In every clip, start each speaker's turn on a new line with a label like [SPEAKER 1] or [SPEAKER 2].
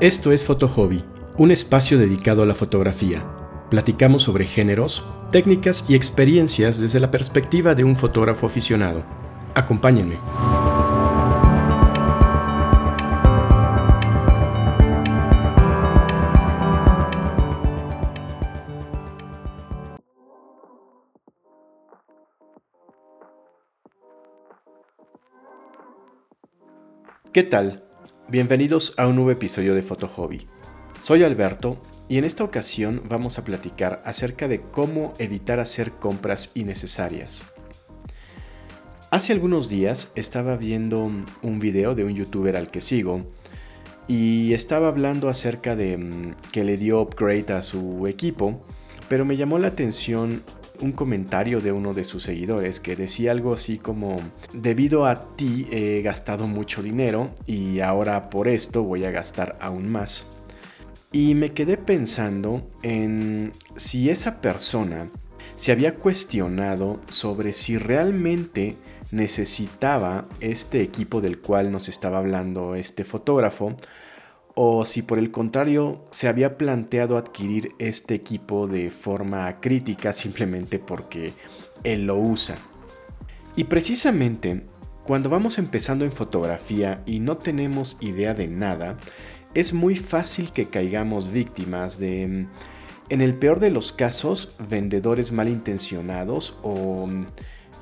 [SPEAKER 1] Esto es Foto Hobby, un espacio dedicado a la fotografía. Platicamos sobre géneros, técnicas y experiencias desde la perspectiva de un fotógrafo aficionado. Acompáñenme. ¿Qué tal? Bienvenidos a un nuevo episodio de Foto Hobby. Soy Alberto y en esta ocasión vamos a platicar acerca de cómo evitar hacer compras innecesarias. Hace algunos días estaba viendo un video de un youtuber al que sigo y estaba hablando acerca de mm, que le dio upgrade a su equipo, pero me llamó la atención un comentario de uno de sus seguidores que decía algo así como, debido a ti he gastado mucho dinero y ahora por esto voy a gastar aún más. Y me quedé pensando en si esa persona se había cuestionado sobre si realmente necesitaba este equipo del cual nos estaba hablando este fotógrafo o si por el contrario se había planteado adquirir este equipo de forma crítica simplemente porque él lo usa. Y precisamente cuando vamos empezando en fotografía y no tenemos idea de nada, es muy fácil que caigamos víctimas de, en el peor de los casos, vendedores malintencionados o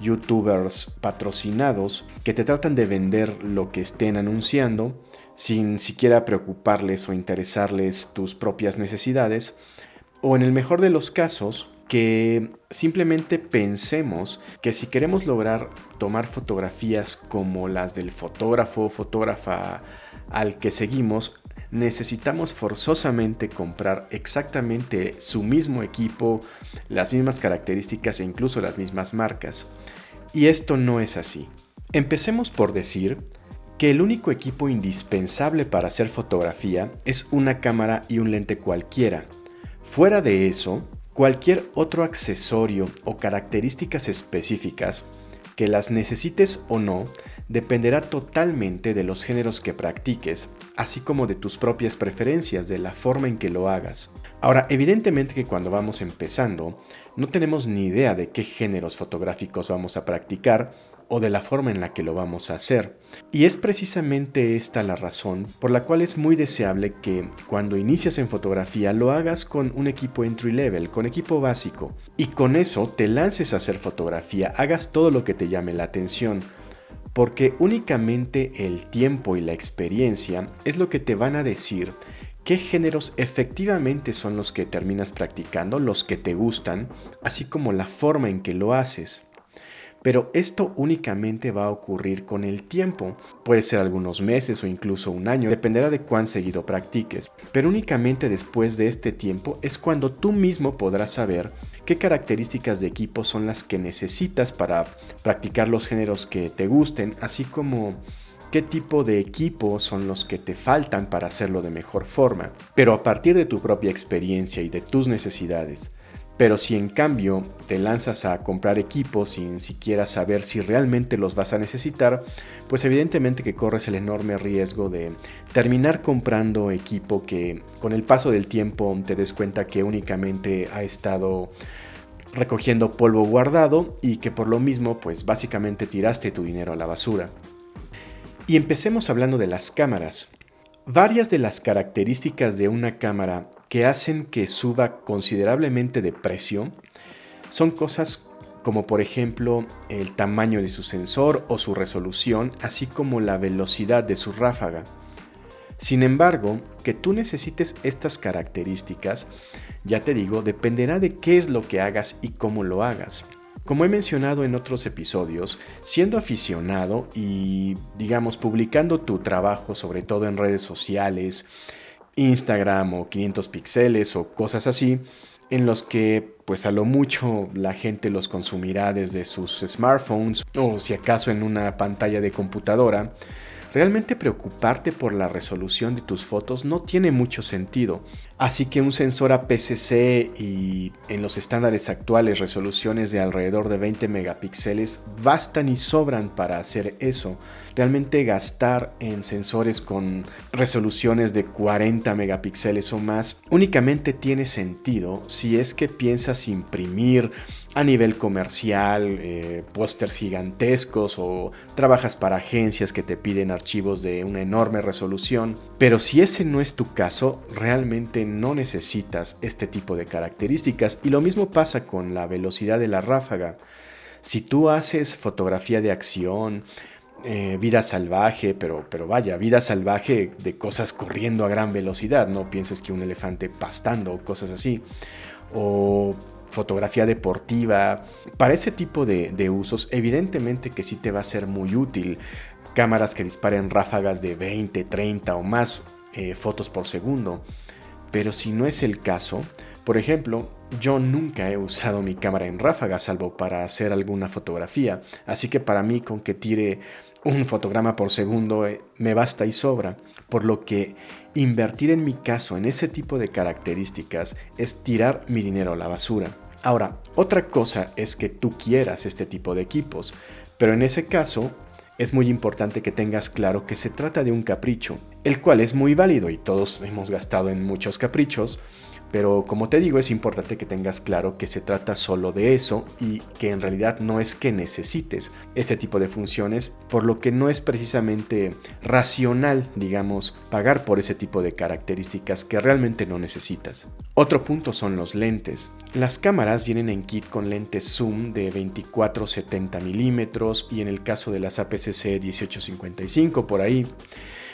[SPEAKER 1] youtubers patrocinados que te tratan de vender lo que estén anunciando sin siquiera preocuparles o interesarles tus propias necesidades, o en el mejor de los casos, que simplemente pensemos que si queremos lograr tomar fotografías como las del fotógrafo o fotógrafa al que seguimos, necesitamos forzosamente comprar exactamente su mismo equipo, las mismas características e incluso las mismas marcas. Y esto no es así. Empecemos por decir que el único equipo indispensable para hacer fotografía es una cámara y un lente cualquiera. Fuera de eso, cualquier otro accesorio o características específicas, que las necesites o no, dependerá totalmente de los géneros que practiques, así como de tus propias preferencias, de la forma en que lo hagas. Ahora, evidentemente que cuando vamos empezando, no tenemos ni idea de qué géneros fotográficos vamos a practicar, o de la forma en la que lo vamos a hacer. Y es precisamente esta la razón por la cual es muy deseable que cuando inicias en fotografía lo hagas con un equipo entry level, con equipo básico, y con eso te lances a hacer fotografía, hagas todo lo que te llame la atención, porque únicamente el tiempo y la experiencia es lo que te van a decir qué géneros efectivamente son los que terminas practicando, los que te gustan, así como la forma en que lo haces. Pero esto únicamente va a ocurrir con el tiempo. Puede ser algunos meses o incluso un año, dependerá de cuán seguido practiques. Pero únicamente después de este tiempo es cuando tú mismo podrás saber qué características de equipo son las que necesitas para practicar los géneros que te gusten, así como qué tipo de equipo son los que te faltan para hacerlo de mejor forma. Pero a partir de tu propia experiencia y de tus necesidades, pero si en cambio te lanzas a comprar equipos sin siquiera saber si realmente los vas a necesitar, pues evidentemente que corres el enorme riesgo de terminar comprando equipo que con el paso del tiempo te des cuenta que únicamente ha estado recogiendo polvo guardado y que por lo mismo pues básicamente tiraste tu dinero a la basura. Y empecemos hablando de las cámaras. Varias de las características de una cámara que hacen que suba considerablemente de precio son cosas como por ejemplo el tamaño de su sensor o su resolución, así como la velocidad de su ráfaga. Sin embargo, que tú necesites estas características, ya te digo, dependerá de qué es lo que hagas y cómo lo hagas. Como he mencionado en otros episodios, siendo aficionado y, digamos, publicando tu trabajo, sobre todo en redes sociales, Instagram o 500 píxeles o cosas así, en los que pues a lo mucho la gente los consumirá desde sus smartphones o si acaso en una pantalla de computadora, realmente preocuparte por la resolución de tus fotos no tiene mucho sentido. Así que un sensor APC-C y en los estándares actuales resoluciones de alrededor de 20 megapíxeles bastan y sobran para hacer eso. Realmente gastar en sensores con resoluciones de 40 megapíxeles o más únicamente tiene sentido si es que piensas imprimir a nivel comercial, eh, pósters gigantescos o trabajas para agencias que te piden archivos de una enorme resolución. Pero si ese no es tu caso, realmente no necesitas este tipo de características. Y lo mismo pasa con la velocidad de la ráfaga. Si tú haces fotografía de acción, eh, vida salvaje, pero, pero vaya, vida salvaje de cosas corriendo a gran velocidad, no pienses que un elefante pastando o cosas así. O fotografía deportiva, para ese tipo de, usos, evidentemente que sí te va a ser muy útil. Cámaras que disparen ráfagas de 20, 30 o más eh, fotos por segundo. Pero si no es el caso, por ejemplo, yo nunca he usado mi cámara en ráfaga salvo para hacer alguna fotografía, así que para mí con que tire un fotograma por segundo eh, me basta y sobra, por lo que invertir en mi caso en ese tipo de características es tirar mi dinero a la basura. Ahora, otra cosa es que tú quieras este tipo de equipos, pero en ese caso es muy importante que tengas claro que se trata de un capricho, el cual es muy válido y todos hemos gastado en muchos caprichos, pero como te digo, es importante que tengas claro que se trata solo de eso y que en realidad no es que necesites ese tipo de funciones, por lo que no es precisamente racional, digamos, pagar por ese tipo de características que realmente no necesitas. Otro punto son los lentes. Las cámaras vienen en kit con lentes zoom de 24-70 milímetros y en el caso de las APC-C 1855 por ahí.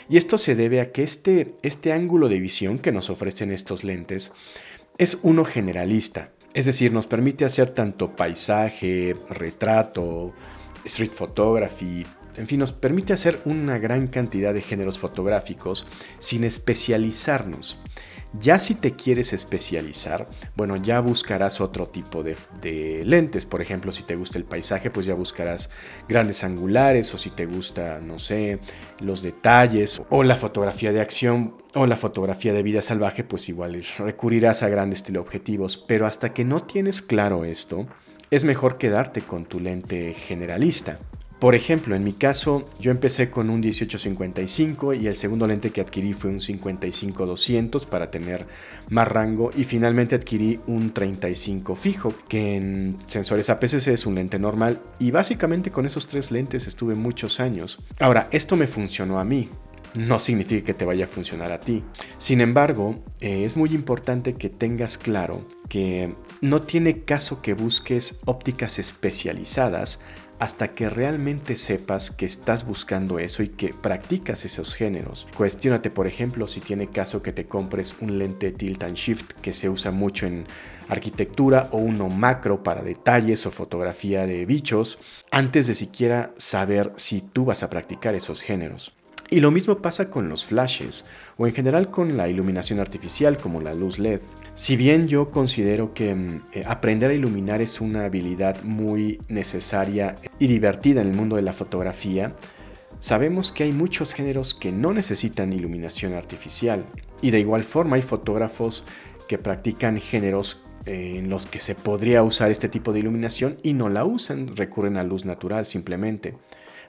[SPEAKER 1] Y esto se debe a que este, este ángulo de visión que nos ofrecen estos lentes es uno generalista, es decir, nos permite hacer tanto paisaje, retrato, street photography, en fin, nos permite hacer una gran cantidad de géneros fotográficos sin especializarnos. Ya si te quieres especializar, bueno, ya buscarás otro tipo de, lentes. Por ejemplo, si te gusta el paisaje, pues ya buscarás grandes angulares o si te gusta, no sé, los detalles o la fotografía de acción o la fotografía de vida salvaje, pues igual recurrirás a grandes teleobjetivos. Pero hasta que no tienes claro esto, es mejor quedarte con tu lente generalista. Por ejemplo, en mi caso, yo empecé con un 1855 y el segundo lente que adquirí fue un 55-200 para tener más rango y finalmente adquirí un 35 fijo, que en sensores APS-C es un lente normal y básicamente con esos tres lentes estuve muchos años. Ahora, esto me funcionó a mí, no significa que te vaya a funcionar a ti. Sin embargo, eh, es muy importante que tengas claro que no tiene caso que busques ópticas especializadas hasta que realmente sepas que estás buscando eso y que practicas esos géneros. Cuestiónate, por ejemplo, si tiene caso que te compres un lente tilt and shift que se usa mucho en arquitectura o uno macro para detalles o fotografía de bichos, antes de siquiera saber si tú vas a practicar esos géneros. Y lo mismo pasa con los flashes o en general con la iluminación artificial como la luz LED. Si bien yo considero que mm, eh, aprender a iluminar es una habilidad muy necesaria y divertida en el mundo de la fotografía, sabemos que hay muchos géneros que no necesitan iluminación artificial. Y de igual forma hay fotógrafos que practican géneros eh, en los que se podría usar este tipo de iluminación y no la usan, recurren a luz natural simplemente.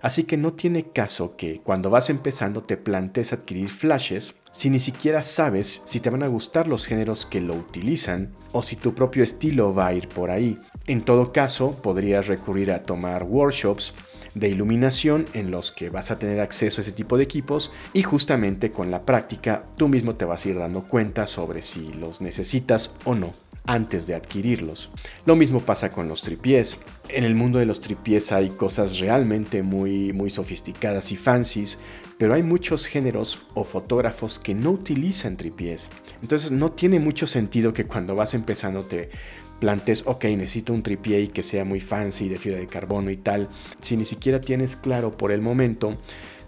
[SPEAKER 1] Así que no tiene caso que cuando vas empezando te plantes adquirir flashes si ni siquiera sabes si te van a gustar los géneros que lo utilizan o si tu propio estilo va a ir por ahí. En todo caso, podrías recurrir a tomar workshops de iluminación en los que vas a tener acceso a ese tipo de equipos y justamente con la práctica tú mismo te vas a ir dando cuenta sobre si los necesitas o no antes de adquirirlos. Lo mismo pasa con los tripiés. En el mundo de los tripiés hay cosas realmente muy muy sofisticadas y fancies, pero hay muchos géneros o fotógrafos que no utilizan tripiés. Entonces no tiene mucho sentido que cuando vas empezando te plantes, ok, necesito un tripié y que sea muy fancy de fibra de carbono y tal, si ni siquiera tienes claro por el momento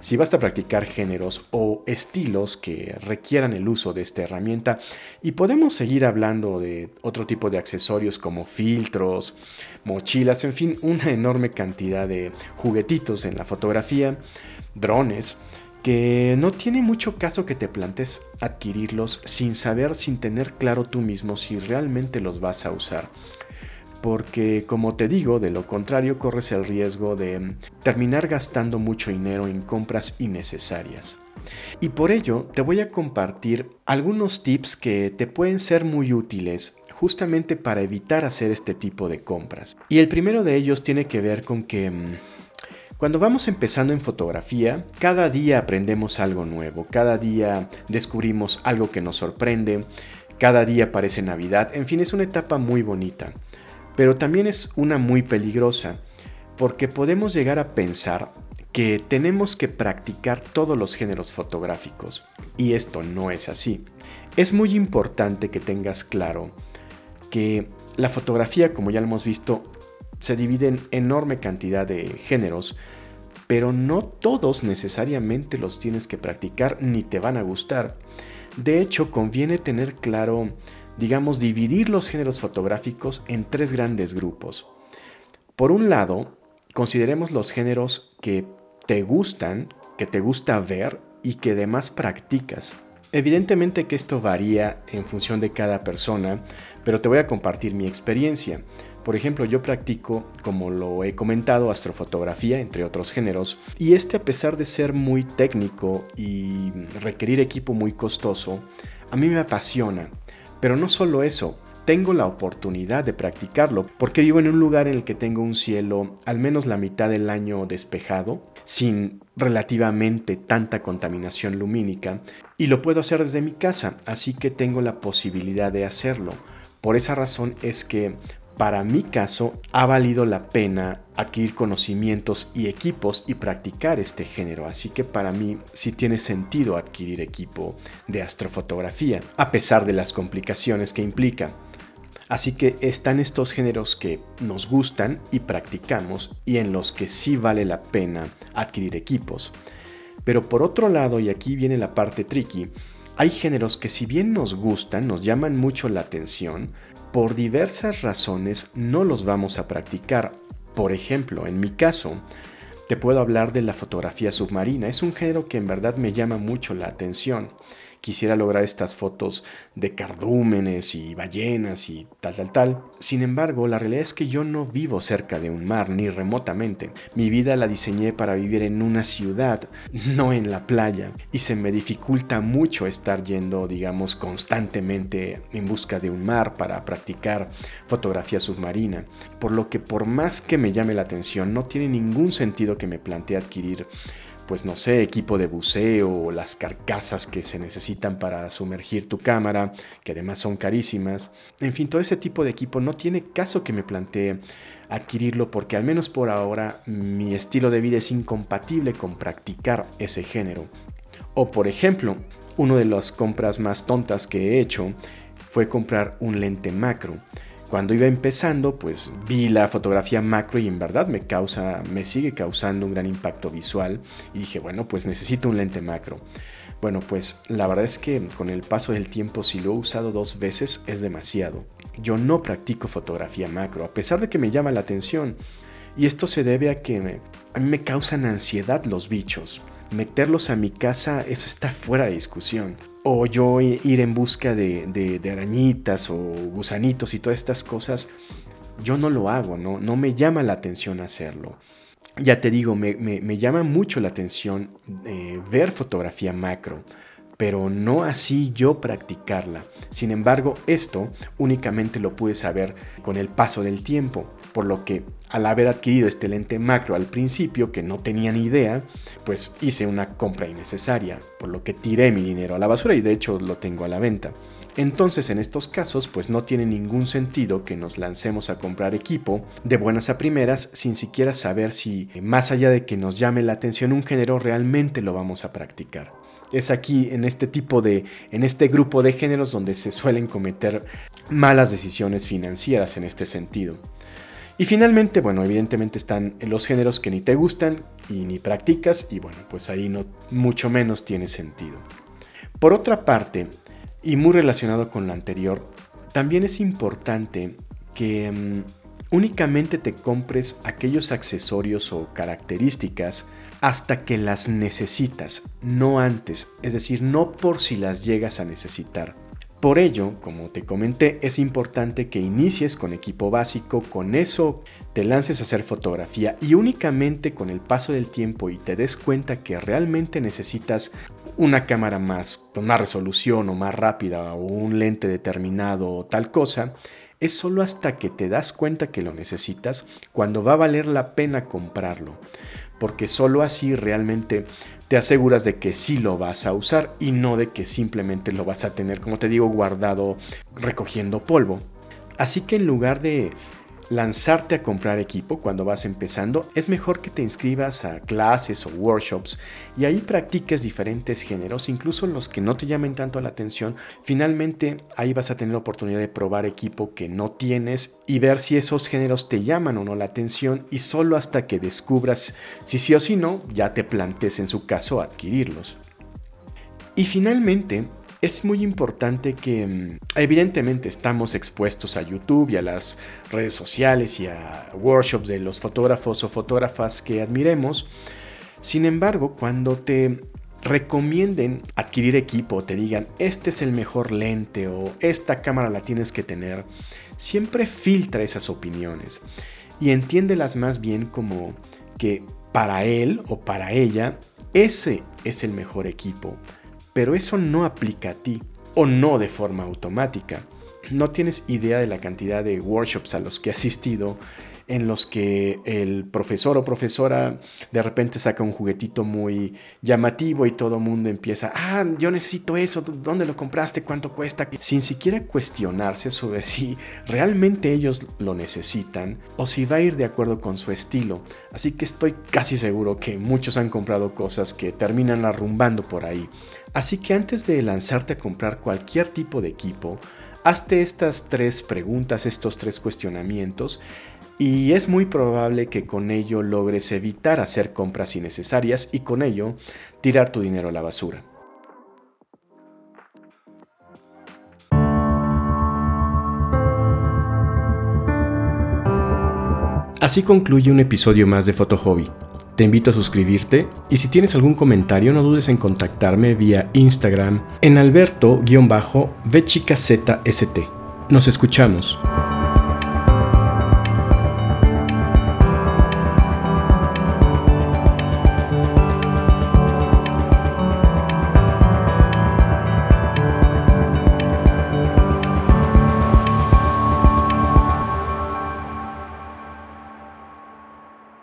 [SPEAKER 1] si vas a practicar géneros o estilos que requieran el uso de esta herramienta y podemos seguir hablando de otro tipo de accesorios como filtros, mochilas, en fin, una enorme cantidad de juguetitos en la fotografía, drones, que no tiene mucho caso que te plantes adquirirlos sin saber, sin tener claro tú mismo si realmente los vas a usar. Porque como te digo, de lo contrario corres el riesgo de terminar gastando mucho dinero en compras innecesarias. Y por ello te voy a compartir algunos tips que te pueden ser muy útiles justamente para evitar hacer este tipo de compras. Y el primero de ellos tiene que ver con que mm, cuando vamos empezando en fotografía, cada día aprendemos algo nuevo, cada día descubrimos algo que nos sorprende, cada día parece Navidad, en fin, es una etapa muy bonita, pero también es una muy peligrosa, porque podemos llegar a pensar que tenemos que practicar todos los géneros fotográficos, y esto no es así. Es muy importante que tengas claro que la fotografía, como ya hemos visto, se divide en enorme cantidad de géneros, pero no todos necesariamente los tienes que practicar ni te van a gustar. De hecho, conviene tener claro, digamos, dividir los géneros fotográficos en tres grandes grupos. Por un lado, consideremos los géneros que te gustan, que te gusta ver y que además practicas. Evidentemente que esto varía en función de cada persona, pero te voy a compartir mi experiencia. Por ejemplo, yo practico, como lo he comentado, astrofotografía, entre otros géneros, y este a pesar de ser muy técnico y requerir equipo muy costoso, a mí me apasiona. Pero no solo eso, tengo la oportunidad de practicarlo porque vivo en un lugar en el que tengo un cielo al menos la mitad del año despejado, sin relativamente tanta contaminación lumínica, y lo puedo hacer desde mi casa, así que tengo la posibilidad de hacerlo. Por esa razón es que para mi caso ha valido la pena adquirir conocimientos y equipos y practicar este género, así que para mí sí tiene sentido adquirir equipo de astrofotografía, a pesar de las complicaciones que implica. Así que están estos géneros que nos gustan y practicamos y en los que sí vale la pena adquirir equipos. Pero por otro lado, y aquí viene la parte tricky, hay géneros que si bien nos gustan, nos llaman mucho la atención, por diversas razones no los vamos a practicar. Por ejemplo, en mi caso, te puedo hablar de la fotografía submarina. Es un género que en verdad me llama mucho la atención quisiera lograr estas fotos de cardúmenes y ballenas y tal, tal, tal. Sin embargo, la realidad es que yo no vivo cerca de un mar, ni remotamente. Mi vida la diseñé para vivir en una ciudad, no en la playa, y se me dificulta mucho estar yendo, digamos, constantemente en busca de un mar para practicar fotografía submarina. Por lo que por más que me llame la atención, no tiene ningún sentido que me plantee adquirir pues no sé, equipo de buceo o las carcasas que se necesitan para sumergir tu cámara, que además son carísimas. En fin, todo ese tipo de equipo no tiene caso que me plantee adquirirlo porque al menos por ahora mi estilo de vida es incompatible con practicar ese género. O por ejemplo, una de las compras más tontas que he hecho fue comprar un lente macro. Cuando iba empezando, pues vi la fotografía macro y en verdad me causa, me sigue causando un gran impacto visual y dije, bueno, pues necesito un lente macro. Bueno, pues la verdad es que con el paso del tiempo, si lo he usado dos veces, es demasiado. Yo no practico fotografía macro, a pesar de que me llama la atención. Y esto se debe a que a mí me causan ansiedad los bichos. Meterlos a mi casa, eso está fuera de discusión o yo ir en busca de, arañitas o gusanitos y todas estas cosas, yo no lo hago, no, no me llama la atención hacerlo. Ya te digo, me, me, llama mucho la atención eh, ver fotografía macro, pero no así yo practicarla. Sin embargo, esto únicamente lo pude saber con el paso del tiempo, por lo que al haber adquirido este lente macro al principio, que no tenía ni idea, pues hice una compra innecesaria, por lo que tiré mi dinero a la basura y de hecho lo tengo a la venta. Entonces en estos casos pues no tiene ningún sentido que nos lancemos a comprar equipo de buenas a primeras sin siquiera saber si más allá de que nos llame la atención un género realmente lo vamos a practicar. Es aquí en este tipo de en este grupo de géneros donde se suelen cometer malas decisiones financieras en este sentido. Y finalmente, bueno, evidentemente están los géneros que ni te gustan y ni practicas y bueno, pues ahí no mucho menos tiene sentido. Por otra parte, y muy relacionado con lo anterior, también es importante que mm, únicamente te compres aquellos accesorios o características hasta que las necesitas, no antes, es decir, no por si las llegas a necesitar. Por ello, como te comenté, es importante que inicies con equipo básico, con eso te lances a hacer fotografía y únicamente con el paso del tiempo y te des cuenta que realmente necesitas una cámara más, con más resolución o más rápida o un lente determinado o tal cosa, es solo hasta que te das cuenta que lo necesitas cuando va a valer la pena comprarlo, porque solo así realmente te aseguras de que sí lo vas a usar y no de que simplemente lo vas a tener, como te digo, guardado recogiendo polvo. Así que en lugar de lanzarte a comprar equipo cuando vas empezando, es mejor que te inscribas a clases o workshops y ahí practiques diferentes géneros, incluso los que no te llamen tanto la atención. Finalmente ahí vas a tener la oportunidad de probar equipo que no tienes y ver si esos géneros te llaman o no la atención y solo hasta que descubras si sí o si no, ya te plantes en su caso adquirirlos. Y finalmente, es muy importante que mm, evidentemente estamos expuestos a YouTube y a las redes sociales y a workshops de los fotógrafos o fotógrafas que admiremos. Sin embargo, cuando te recomienden adquirir equipo, te digan este es el mejor lente o esta cámara la tienes que tener, siempre filtra esas opiniones y entiéndelas más bien como que para él o para ella ese es el mejor equipo pero eso no aplica a ti, o no de forma automática. No tienes idea de la cantidad de workshops a los que he asistido en los que el profesor o profesora de repente saca un juguetito muy llamativo y todo el mundo empieza, ah, yo necesito eso, ¿dónde lo compraste? ¿Cuánto cuesta? Sin siquiera cuestionarse sobre si realmente ellos lo necesitan o si va a ir de acuerdo con su estilo. Así que estoy casi seguro que muchos han comprado cosas que terminan arrumbando por ahí. Así que antes de lanzarte a comprar cualquier tipo de equipo, hazte estas tres preguntas, estos tres cuestionamientos y es muy probable que con ello logres evitar hacer compras innecesarias y con ello tirar tu dinero a la basura. Así concluye un episodio más de Foto Hobby. Te invito a suscribirte y si tienes algún comentario no dudes en contactarme vía Instagram en alberto-vchicazst. Nos escuchamos.